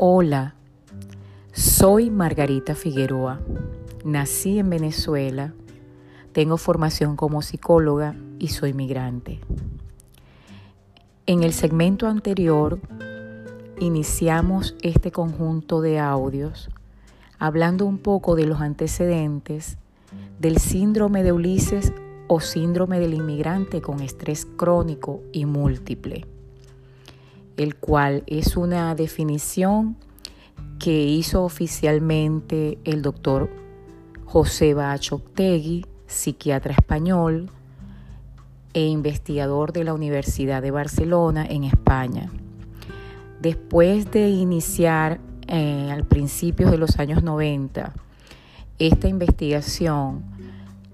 Hola, soy Margarita Figueroa. Nací en Venezuela, tengo formación como psicóloga y soy migrante. En el segmento anterior iniciamos este conjunto de audios hablando un poco de los antecedentes del síndrome de Ulises o síndrome del inmigrante con estrés crónico y múltiple el cual es una definición que hizo oficialmente el doctor José Bachoctegui, psiquiatra español e investigador de la Universidad de Barcelona en España. Después de iniciar eh, al principio de los años 90 esta investigación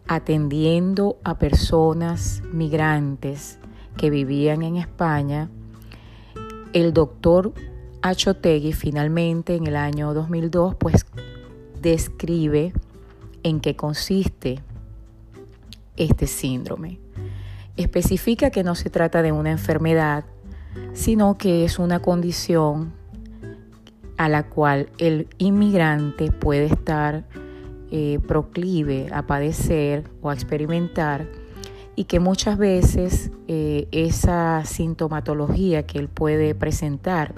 atendiendo a personas migrantes que vivían en España, el doctor Achotegui finalmente en el año 2002 pues describe en qué consiste este síndrome. Especifica que no se trata de una enfermedad, sino que es una condición a la cual el inmigrante puede estar eh, proclive a padecer o a experimentar y que muchas veces eh, esa sintomatología que él puede presentar,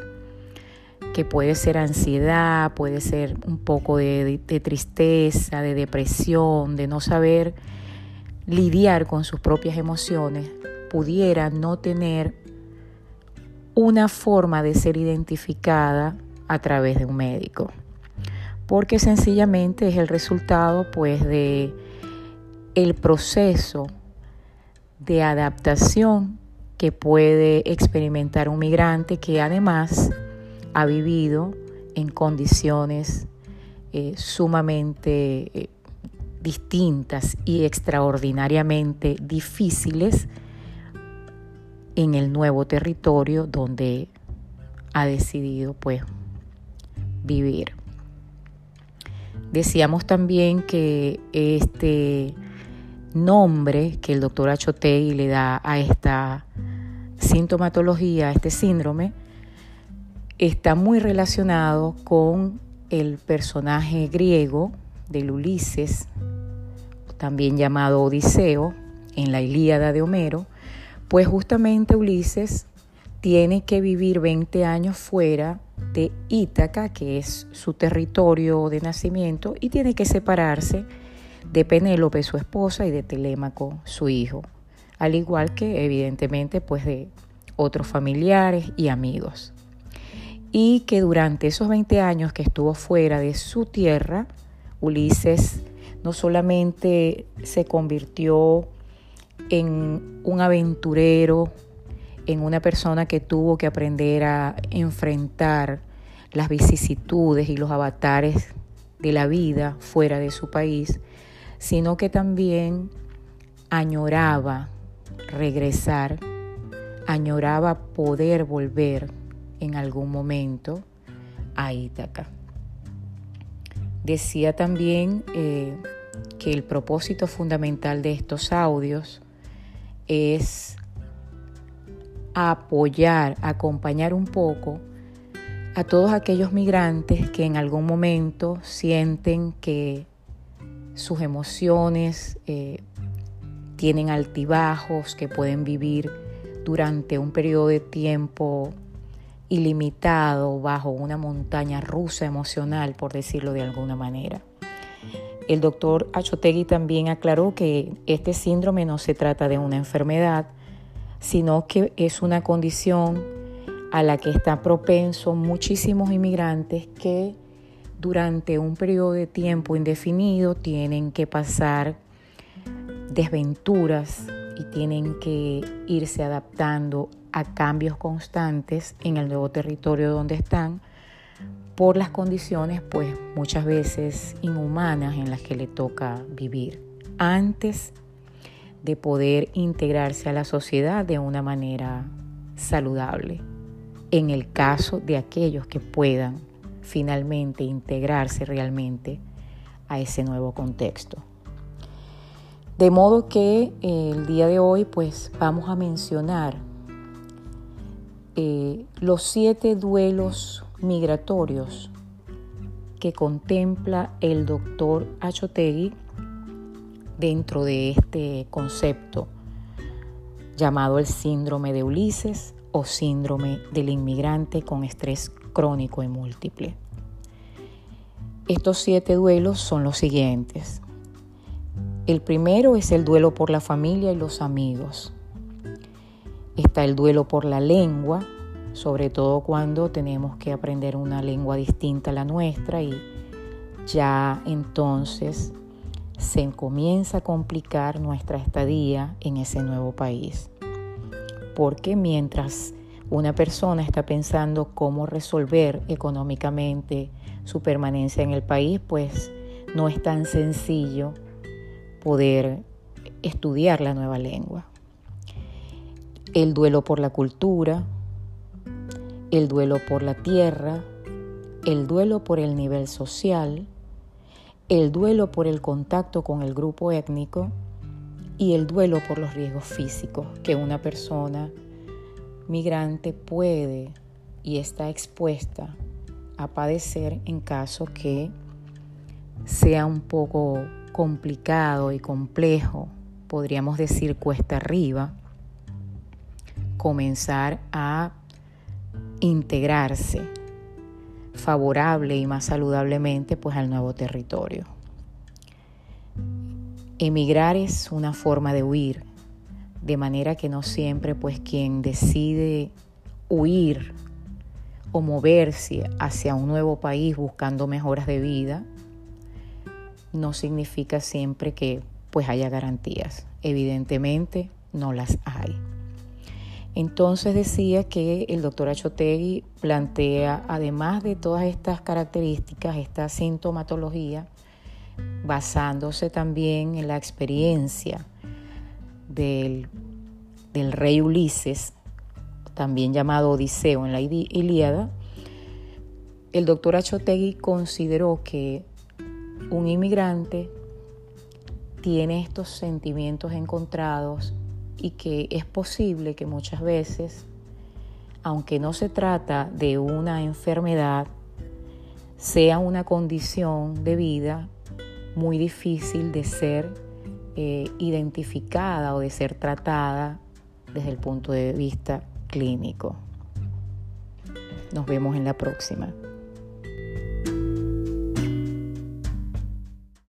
que puede ser ansiedad, puede ser un poco de, tristeza, de depresión, de no saber lidiar con sus propias emociones, pudiera no tener una forma de ser identificada a través de un médico. Porque sencillamente es el resultado pues de el proceso de adaptación que puede experimentar un migrante que además ha vivido en condiciones eh, sumamente eh, distintas y extraordinariamente difíciles en el nuevo territorio donde ha decidido pues vivir. Decíamos también que este nombre que el doctor Achotegui le da a esta sintomatología, a este síndrome, está muy relacionado con el personaje griego del Ulises, también llamado Odiseo, en la Ilíada de Homero, pues justamente Ulises tiene que vivir 20 años fuera de Ítaca, que es su territorio de nacimiento, y tiene que separarse de Penélope, su esposa, y de Telémaco, su hijo, al igual que evidentemente pues de otros familiares y amigos. Y que durante esos 20 años que estuvo fuera de su tierra, Ulises no solamente se convirtió en un aventurero, en una persona que tuvo que aprender a enfrentar las vicisitudes y los avatares de la vida fuera de su país, sino que también añoraba regresar, añoraba poder volver en algún momento a Ítaca. Decía también eh, que el propósito fundamental de estos audios es apoyar, acompañar un poco a todos aquellos migrantes que en algún momento sienten que sus emociones eh, tienen altibajos que pueden vivir durante un periodo de tiempo ilimitado bajo una montaña rusa emocional, por decirlo de alguna manera. El doctor Achotegui también aclaró que este síndrome no se trata de una enfermedad, sino que es una condición a la que están propensos muchísimos inmigrantes que durante un periodo de tiempo indefinido tienen que pasar desventuras y tienen que irse adaptando a cambios constantes en el nuevo territorio donde están por las condiciones pues muchas veces inhumanas en las que le toca vivir. Antes de poder integrarse a la sociedad de una manera saludable en el caso de aquellos que puedan finalmente integrarse realmente a ese nuevo contexto. De modo que eh, el día de hoy pues vamos a mencionar eh, los siete duelos migratorios que contempla el doctor Achotegui dentro de este concepto llamado el síndrome de Ulises o síndrome del inmigrante con estrés crónico y múltiple. Estos siete duelos son los siguientes. El primero es el duelo por la familia y los amigos. Está el duelo por la lengua, sobre todo cuando tenemos que aprender una lengua distinta a la nuestra y ya entonces se comienza a complicar nuestra estadía en ese nuevo país. Porque mientras una persona está pensando cómo resolver económicamente su permanencia en el país, pues no es tan sencillo poder estudiar la nueva lengua. El duelo por la cultura, el duelo por la tierra, el duelo por el nivel social, el duelo por el contacto con el grupo étnico y el duelo por los riesgos físicos que una persona migrante puede y está expuesta a padecer en caso que sea un poco complicado y complejo, podríamos decir cuesta arriba, comenzar a integrarse favorable y más saludablemente pues al nuevo territorio. Emigrar es una forma de huir, de manera que no siempre pues quien decide huir o moverse hacia un nuevo país buscando mejoras de vida no significa siempre que pues haya garantías. Evidentemente no las hay. Entonces decía que el doctor Achotegui plantea, además de todas estas características, esta sintomatología, basándose también en la experiencia del, rey Ulises, también llamado Odiseo en la Ilíada, el doctor Achotegui consideró que un inmigrante tiene estos sentimientos encontrados y que es posible que muchas veces, aunque no se trata de una enfermedad, sea una condición de vida muy difícil de ser eh, identificada o de ser tratada desde el punto de vista clínico. Nos vemos en la próxima.